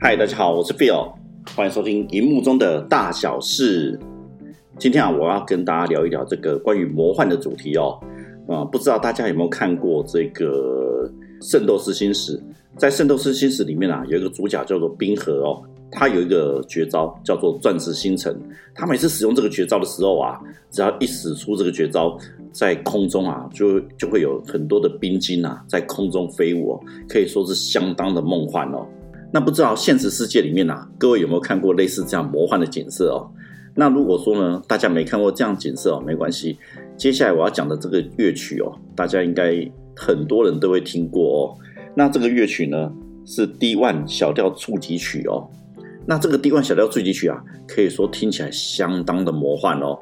嗨，大家好，我是 Phil，欢迎收听荧幕中的大小事。今天啊，我要跟大家聊一聊这个关于魔幻的主题哦。啊，不知道大家有没有看过这个《圣斗士星矢》？在《圣斗士星矢》里面啊，有一个主角叫做冰河哦，他有一个绝招叫做钻石星辰。他每次使用这个绝招的时候啊，只要一使出这个绝招，在空中啊，就就会有很多的冰晶啊在空中飞舞哦，可以说是相当的梦幻哦。那不知道现实世界里面啊，各位有没有看过类似这样魔幻的景色哦？那如果说呢，大家没看过这样景色哦，没关系。接下来我要讲的这个乐曲哦，大家应该很多人都会听过哦。那这个乐曲呢，是 D one 小调触级曲哦。那这个 D one 小调触级曲啊，可以说听起来相当的魔幻哦。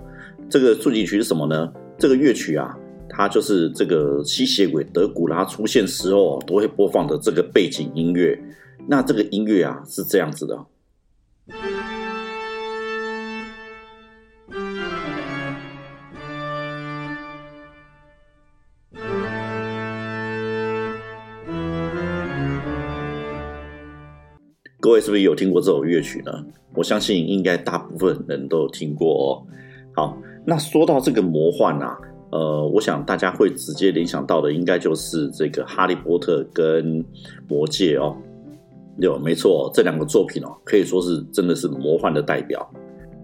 这个触级曲是什么呢？这个乐曲啊，它就是这个吸血鬼德古拉出现时候都会播放的这个背景音乐。那这个音乐啊是这样子的，各位是不是有听过这首乐曲呢？我相信应该大部分人都有听过哦。好，那说到这个魔幻啊，呃，我想大家会直接联想到的，应该就是这个《哈利波特》跟《魔戒》哦。有，没错，这两个作品哦，可以说是真的是魔幻的代表。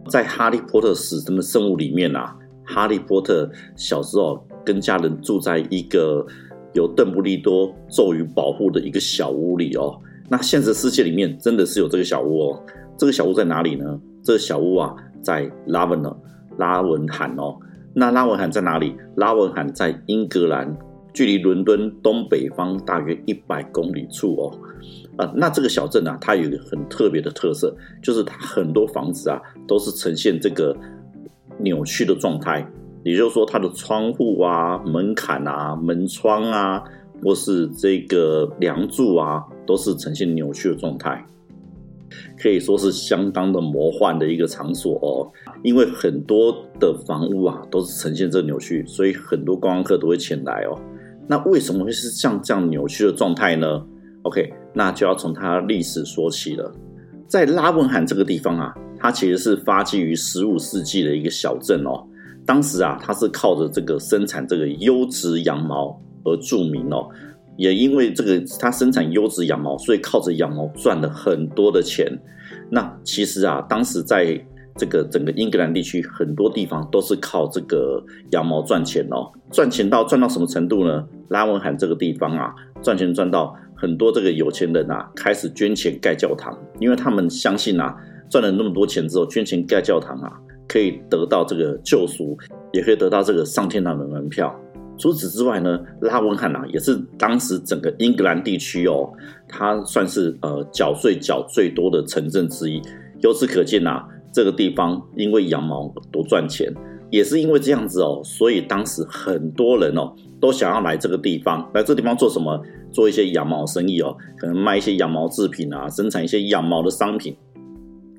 在《哈利波特死神的圣物》里面啊，哈利波特小时候跟家人住在一个有邓布利多咒语保护的一个小屋里哦。那现实世界里面真的是有这个小屋哦。这个小屋在哪里呢？这个小屋啊，在拉文呢，拉文罕哦。那拉文罕在哪里？拉文罕在英格兰，距离伦敦东北方大约一百公里处哦。啊，那这个小镇啊，它有一个很特别的特色，就是它很多房子啊都是呈现这个扭曲的状态，也就是说，它的窗户啊、门槛啊、门窗啊，或是这个梁柱啊，都是呈现扭曲的状态，可以说是相当的魔幻的一个场所哦。因为很多的房屋啊都是呈现这个扭曲，所以很多观光客都会前来哦。那为什么会是像这样扭曲的状态呢？OK。那就要从它历史说起了。在拉文罕这个地方啊，它其实是发迹于十五世纪的一个小镇哦。当时啊，它是靠着这个生产这个优质羊毛而著名哦。也因为这个它生产优质羊毛，所以靠着羊毛赚了很多的钱。那其实啊，当时在这个整个英格兰地区，很多地方都是靠这个羊毛赚钱哦。赚钱到赚到什么程度呢？拉文罕这个地方啊，赚钱赚到。很多这个有钱人啊，开始捐钱盖教堂，因为他们相信啊，赚了那么多钱之后，捐钱盖教堂啊，可以得到这个救赎，也可以得到这个上天堂的门票。除此之外呢，拉文汉啊，也是当时整个英格兰地区哦，它算是呃缴税缴最多的城镇之一。由此可见啊，这个地方因为羊毛多赚钱，也是因为这样子哦，所以当时很多人哦。都想要来这个地方，来这地方做什么？做一些羊毛生意哦，可能卖一些羊毛制品啊，生产一些羊毛的商品。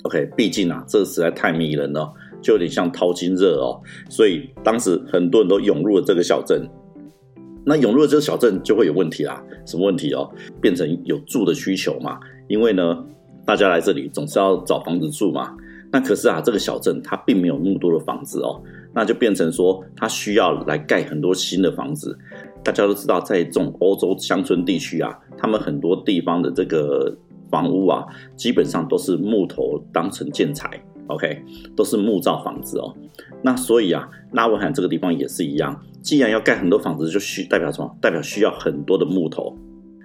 OK，毕竟啊，这实在太迷人了，就有点像淘金热哦。所以当时很多人都涌入了这个小镇。那涌入了这个小镇就会有问题啦，什么问题哦？变成有住的需求嘛？因为呢，大家来这里总是要找房子住嘛。那可是啊，这个小镇它并没有那么多的房子哦。那就变成说，他需要来盖很多新的房子。大家都知道，在这种欧洲乡村地区啊，他们很多地方的这个房屋啊，基本上都是木头当成建材，OK，都是木造房子哦。那所以啊，拉文罕这个地方也是一样，既然要盖很多房子，就需代表什么？代表需要很多的木头。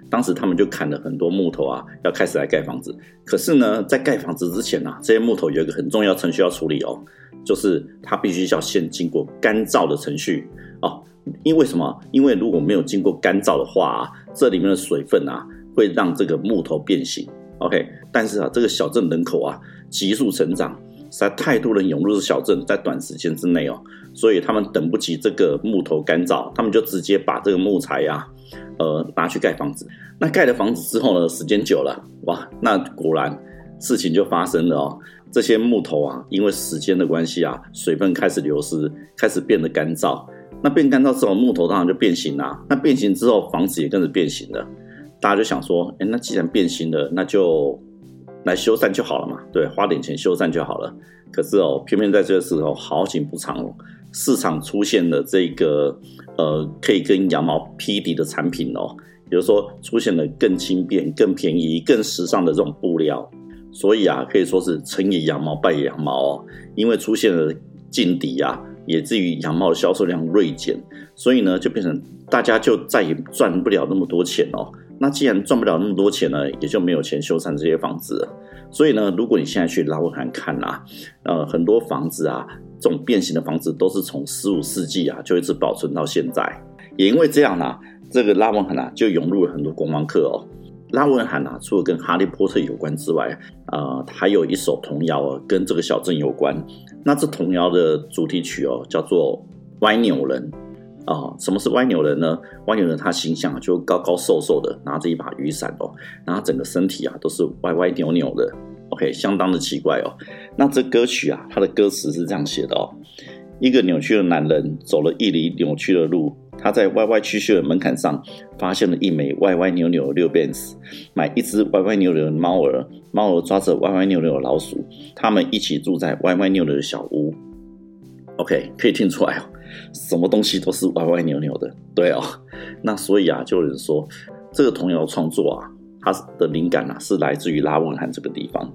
当时他们就砍了很多木头啊，要开始来盖房子。可是呢，在盖房子之前啊，这些木头有一个很重要程序要处理哦。就是它必须要先经过干燥的程序哦，因为什么？因为如果没有经过干燥的话，啊这里面的水分啊会让这个木头变形。OK，但是啊，这个小镇人口啊急速成长，实在太多人涌入这小镇，在短时间之内哦，所以他们等不及这个木头干燥，他们就直接把这个木材呀，呃，拿去盖房子。那盖了房子之后呢，时间久了，哇，那果然事情就发生了哦。这些木头啊，因为时间的关系啊，水分开始流失，开始变得干燥。那变干燥之后，木头当然就变形啦。那变形之后，房子也跟着变形了。大家就想说，哎，那既然变形了，那就来修缮就好了嘛。对，花点钱修缮就好了。可是哦，偏偏在这个时候，好景不长哦，市场出现了这个呃，可以跟羊毛匹敌的产品哦。比如说，出现了更轻便、更便宜、更时尚的这种布料。所以啊，可以说是成也羊毛，败也羊毛哦。因为出现了劲敌啊。也至于羊毛的销售量锐减，所以呢，就变成大家就再也赚不了那么多钱哦。那既然赚不了那么多钱呢，也就没有钱修缮这些房子。所以呢，如果你现在去拉文罕看啊，呃，很多房子啊，这种变形的房子都是从十五世纪啊就一直保存到现在。也因为这样呢，这个拉文罕啊就涌入了很多观光客哦。拉文罕啊，除了跟哈利波特有关之外，呃，还有一首童谣哦，跟这个小镇有关。那这童谣的主题曲哦，叫做《歪扭人》啊。什么是歪扭人呢？歪扭人他形象就高高瘦瘦的，拿着一把雨伞哦，然后整个身体啊都是歪歪扭扭的。OK，相当的奇怪哦。那这歌曲啊，它的歌词是这样写的哦：一个扭曲的男人走了一里扭曲的路。他在歪歪曲曲的门槛上发现了一枚歪歪扭扭的六便士，买一只歪歪扭扭的猫儿，猫儿抓着歪歪扭扭的老鼠，他们一起住在歪歪扭扭的小屋。OK，可以听出来哦，什么东西都是歪歪扭扭的，对哦。那所以啊，就有人说这个童谣创作啊，它的灵感啊是来自于拉文罕这个地方，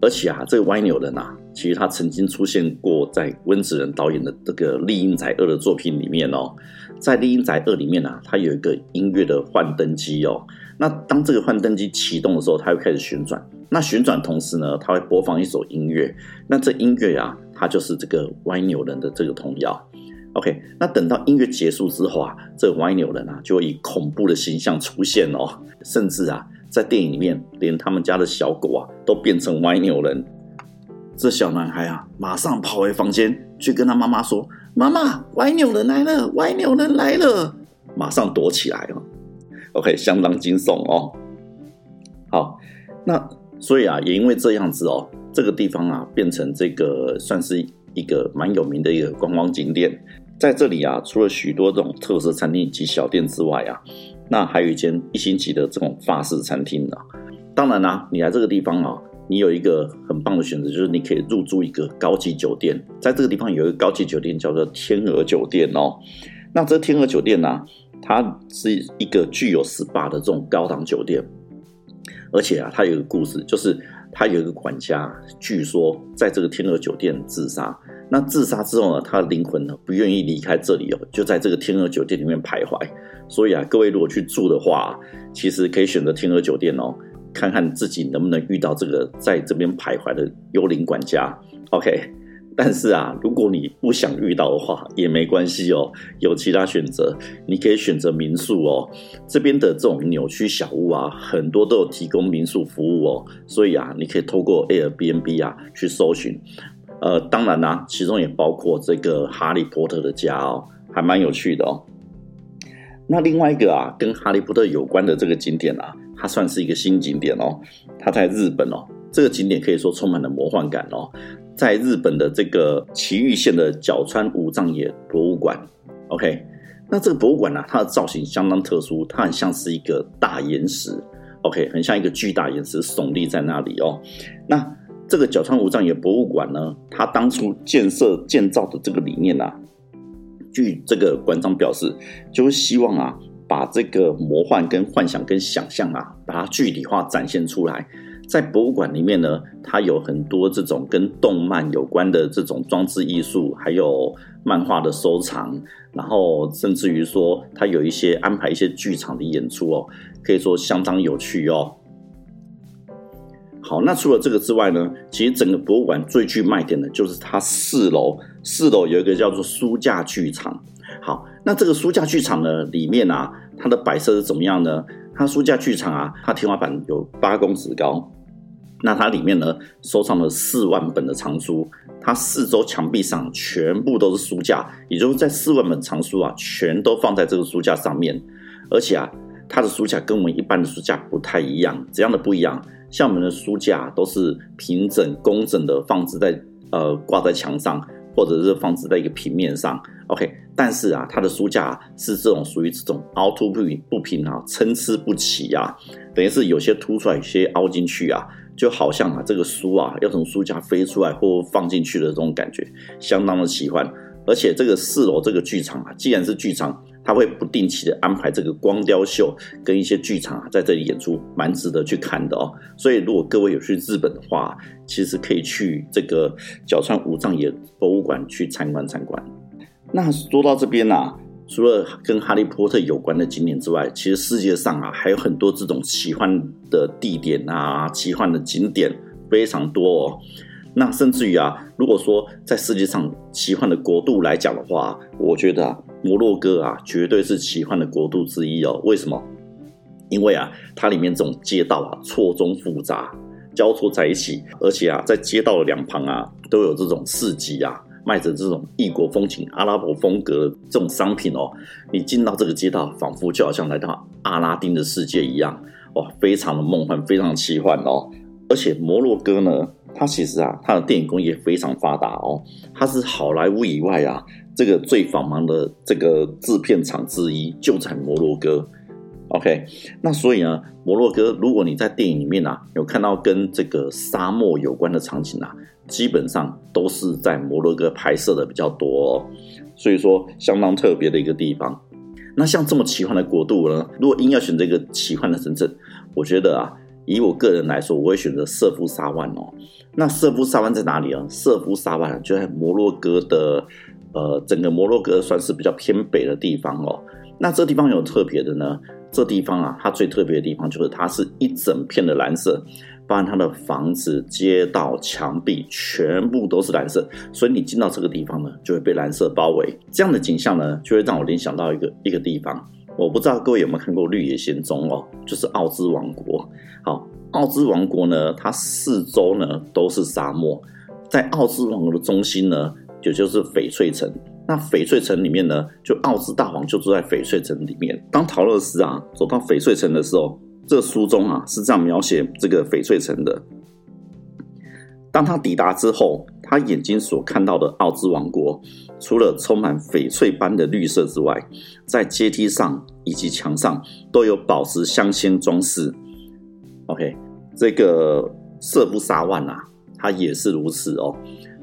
而且啊，这个歪扭人啊，其实他曾经出现过在温子仁导演的这个《丽英仔二》的作品里面哦。在《丽英宅二》里面呢，它有一个音乐的幻灯机哦。那当这个幻灯机启动的时候，它会开始旋转。那旋转同时呢，它会播放一首音乐。那这音乐啊，它就是这个歪扭人的这个童谣。OK，那等到音乐结束之后啊，这个歪扭人啊，就会以恐怖的形象出现哦。甚至啊，在电影里面，连他们家的小狗啊，都变成歪扭人。这小男孩啊，马上跑回房间去跟他妈妈说。妈妈，歪扭人来了！歪扭人来了！马上躲起来哦。OK，相当惊悚哦。好，那所以啊，也因为这样子哦，这个地方啊，变成这个算是一个蛮有名的一个观光景点。在这里啊，除了许多这种特色餐厅及小店之外啊，那还有一间一星级的这种法式餐厅啊。当然啦，你来这个地方啊。你有一个很棒的选择，就是你可以入住一个高级酒店，在这个地方有一个高级酒店叫做天鹅酒店哦。那这天鹅酒店呢，它是一个具有 SPA 的这种高档酒店，而且啊，它有一个故事，就是它有一个管家，据说在这个天鹅酒店自杀。那自杀之后呢，他的灵魂呢不愿意离开这里哦，就在这个天鹅酒店里面徘徊。所以啊，各位如果去住的话，其实可以选择天鹅酒店哦。看看自己能不能遇到这个在这边徘徊的幽灵管家，OK。但是啊，如果你不想遇到的话，也没关系哦，有其他选择，你可以选择民宿哦。这边的这种扭曲小屋啊，很多都有提供民宿服务哦，所以啊，你可以透过 Airbnb 啊去搜寻。呃，当然啦，其中也包括这个哈利波特的家哦，还蛮有趣的哦。那另外一个啊，跟哈利波特有关的这个景点啊。它算是一个新景点哦，它在日本哦，这个景点可以说充满了魔幻感哦，在日本的这个埼玉县的角川五藏野博物馆，OK，那这个博物馆呢，它的造型相当特殊，它很像是一个大岩石，OK，很像一个巨大岩石耸立在那里哦。那这个角川五藏野博物馆呢，它当初建设建造的这个理念啊，据这个馆长表示，就是希望啊。把这个魔幻、跟幻想、跟想象啊，把它具体化展现出来。在博物馆里面呢，它有很多这种跟动漫有关的这种装置艺术，还有漫画的收藏，然后甚至于说，它有一些安排一些剧场的演出哦，可以说相当有趣哦。好，那除了这个之外呢，其实整个博物馆最具卖点的就是它四楼，四楼有一个叫做书架剧场。好，那这个书架剧场呢，里面啊。它的摆设是怎么样呢？它书架剧场啊，它天花板有八公尺高，那它里面呢收藏了四万本的藏书，它四周墙壁上全部都是书架，也就是在四万本藏书啊，全都放在这个书架上面。而且啊，它的书架跟我们一般的书架不太一样，怎样的不一样？像我们的书架都是平整工整的放置在呃挂在墙上，或者是放置在一个平面上，OK，但是啊，它的书架是这种属于这种凹凸不平不平啊，参差不齐啊，等于是有些凸出来，有些凹进去啊，就好像啊，这个书啊要从书架飞出来或放进去的这种感觉，相当的奇幻。而且这个四楼这个剧场啊，既然是剧场。他会不定期的安排这个光雕秀跟一些剧场啊，在这里演出，蛮值得去看的哦。所以如果各位有去日本的话，其实可以去这个角川五藏野博物馆去参观参观。那说到这边呢，除了跟哈利波特有关的景点之外，其实世界上啊还有很多这种奇幻的地点啊，奇幻的景点非常多哦。那甚至于啊，如果说在世界上奇幻的国度来讲的话，我觉得摩洛哥啊，绝对是奇幻的国度之一哦。为什么？因为啊，它里面这种街道啊，错综复杂，交错在一起，而且啊，在街道的两旁啊，都有这种市集啊，卖着这种异国风情、阿拉伯风格的这种商品哦。你进到这个街道，仿佛就好像来到阿拉丁的世界一样，哇，非常的梦幻，非常奇幻哦。而且摩洛哥呢？它其实啊，它的电影工业非常发达哦，它是好莱坞以外啊，这个最繁忙的这个制片厂之一就在摩洛哥。OK，那所以呢，摩洛哥如果你在电影里面啊有看到跟这个沙漠有关的场景啊，基本上都是在摩洛哥拍摄的比较多，哦，所以说相当特别的一个地方。那像这么奇幻的国度呢，如果硬要选这个奇幻的城镇，我觉得啊。以我个人来说，我会选择瑟夫沙湾哦。那瑟夫沙湾在哪里啊？瑟夫沙湾就在摩洛哥的，呃，整个摩洛哥算是比较偏北的地方哦。那这地方有特别的呢？这地方啊，它最特别的地方就是它是一整片的蓝色，包含它的房子、街道、墙壁全部都是蓝色，所以你进到这个地方呢，就会被蓝色包围。这样的景象呢，就会让我联想到一个一个地方。我不知道各位有没有看过《绿野仙踪》哦，就是奥兹王国。好，奥兹王国呢，它四周呢都是沙漠，在奥兹王国的中心呢，也就是翡翠城。那翡翠城里面呢，就奥兹大王就住在翡翠城里面。当陶乐斯啊走到翡翠城的时候，这书中啊是这样描写这个翡翠城的：当他抵达之后。他眼睛所看到的奥兹王国，除了充满翡翠般的绿色之外，在阶梯上以及墙上都有宝石镶嵌装饰。OK，这个瑟夫沙万啊，他也是如此哦。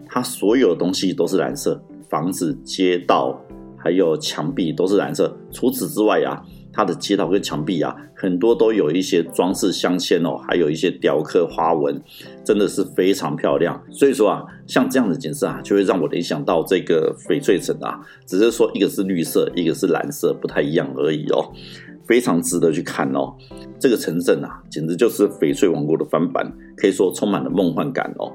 它所有东西都是蓝色，房子、街道还有墙壁都是蓝色。除此之外啊。它的街道跟墙壁啊，很多都有一些装饰镶嵌哦，还有一些雕刻花纹，真的是非常漂亮。所以说啊，像这样的景色啊，就会让我联想到这个翡翠城啊，只是说一个是绿色，一个是蓝色，不太一样而已哦，非常值得去看哦。这个城镇啊，简直就是翡翠王国的翻版，可以说充满了梦幻感哦。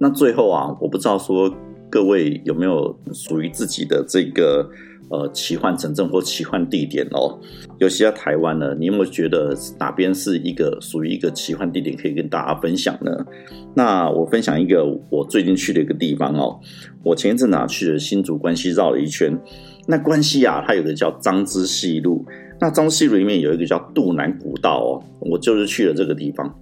那最后啊，我不知道说各位有没有属于自己的这个。呃，奇幻城镇或奇幻地点哦，尤其在台湾呢，你有没有觉得哪边是一个属于一个奇幻地点可以跟大家分享呢？那我分享一个我最近去的一个地方哦，我前一阵啊去了新竹关西绕了一圈，那关西啊它有个叫张之溪路，那张之细路里面有一个叫渡南古道哦，我就是去了这个地方。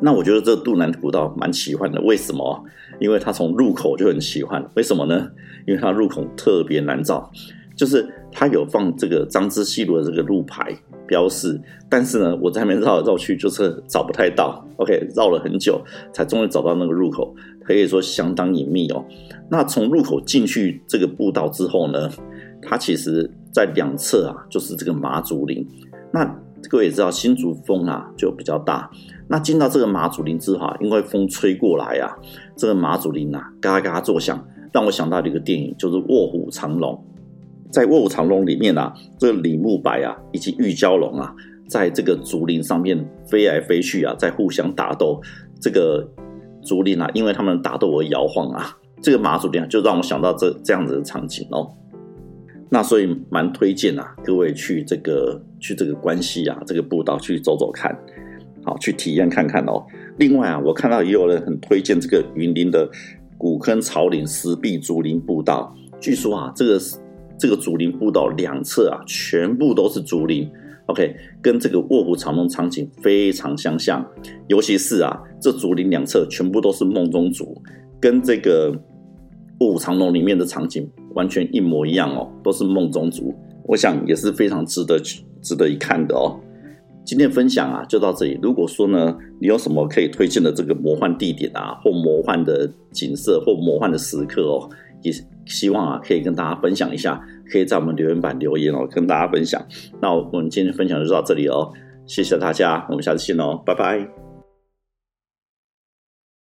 那我觉得这渡南古道蛮奇幻的，为什么？因为它从入口就很奇幻，为什么呢？因为它入口特别难找。就是它有放这个张之细路的这个路牌标示，但是呢，我在那边绕来绕去，就是找不太到。OK，绕了很久才终于找到那个入口，可以说相当隐秘哦。那从入口进去这个步道之后呢，它其实在两侧啊，就是这个马祖林。那各位也知道，新竹风啊就比较大。那进到这个马祖林之后，因为风吹过来啊，这个马祖林啊嘎嘎作响，让我想到一个电影，就是《卧虎藏龙》。在卧虎藏龙里面啊，这个李慕白啊，以及玉娇龙啊，在这个竹林上面飞来飞去啊，在互相打斗。这个竹林啊，因为他们打斗而摇晃啊。这个马祖林啊，就让我想到这这样子的场景哦。那所以蛮推荐啊，各位去这个去这个关西啊，这个步道去走走看，好去体验看看哦。另外啊，我看到也有人很推荐这个云林的古坑草岭石壁竹林步道，据说啊，这个。这个竹林步道两侧啊，全部都是竹林，OK，跟这个卧虎藏龙场景非常相像。尤其是啊，这竹林两侧全部都是梦中竹，跟这个卧虎藏龙》里面的场景完全一模一样哦，都是梦中族。我想也是非常值得值得一看的哦。今天分享啊就到这里。如果说呢，你有什么可以推荐的这个魔幻地点啊，或魔幻的景色，或魔幻的时刻哦，也希望啊可以跟大家分享一下，可以在我们留言板留言哦，跟大家分享。那我们今天分享就到这里哦，谢谢大家，我们下次见哦，拜拜。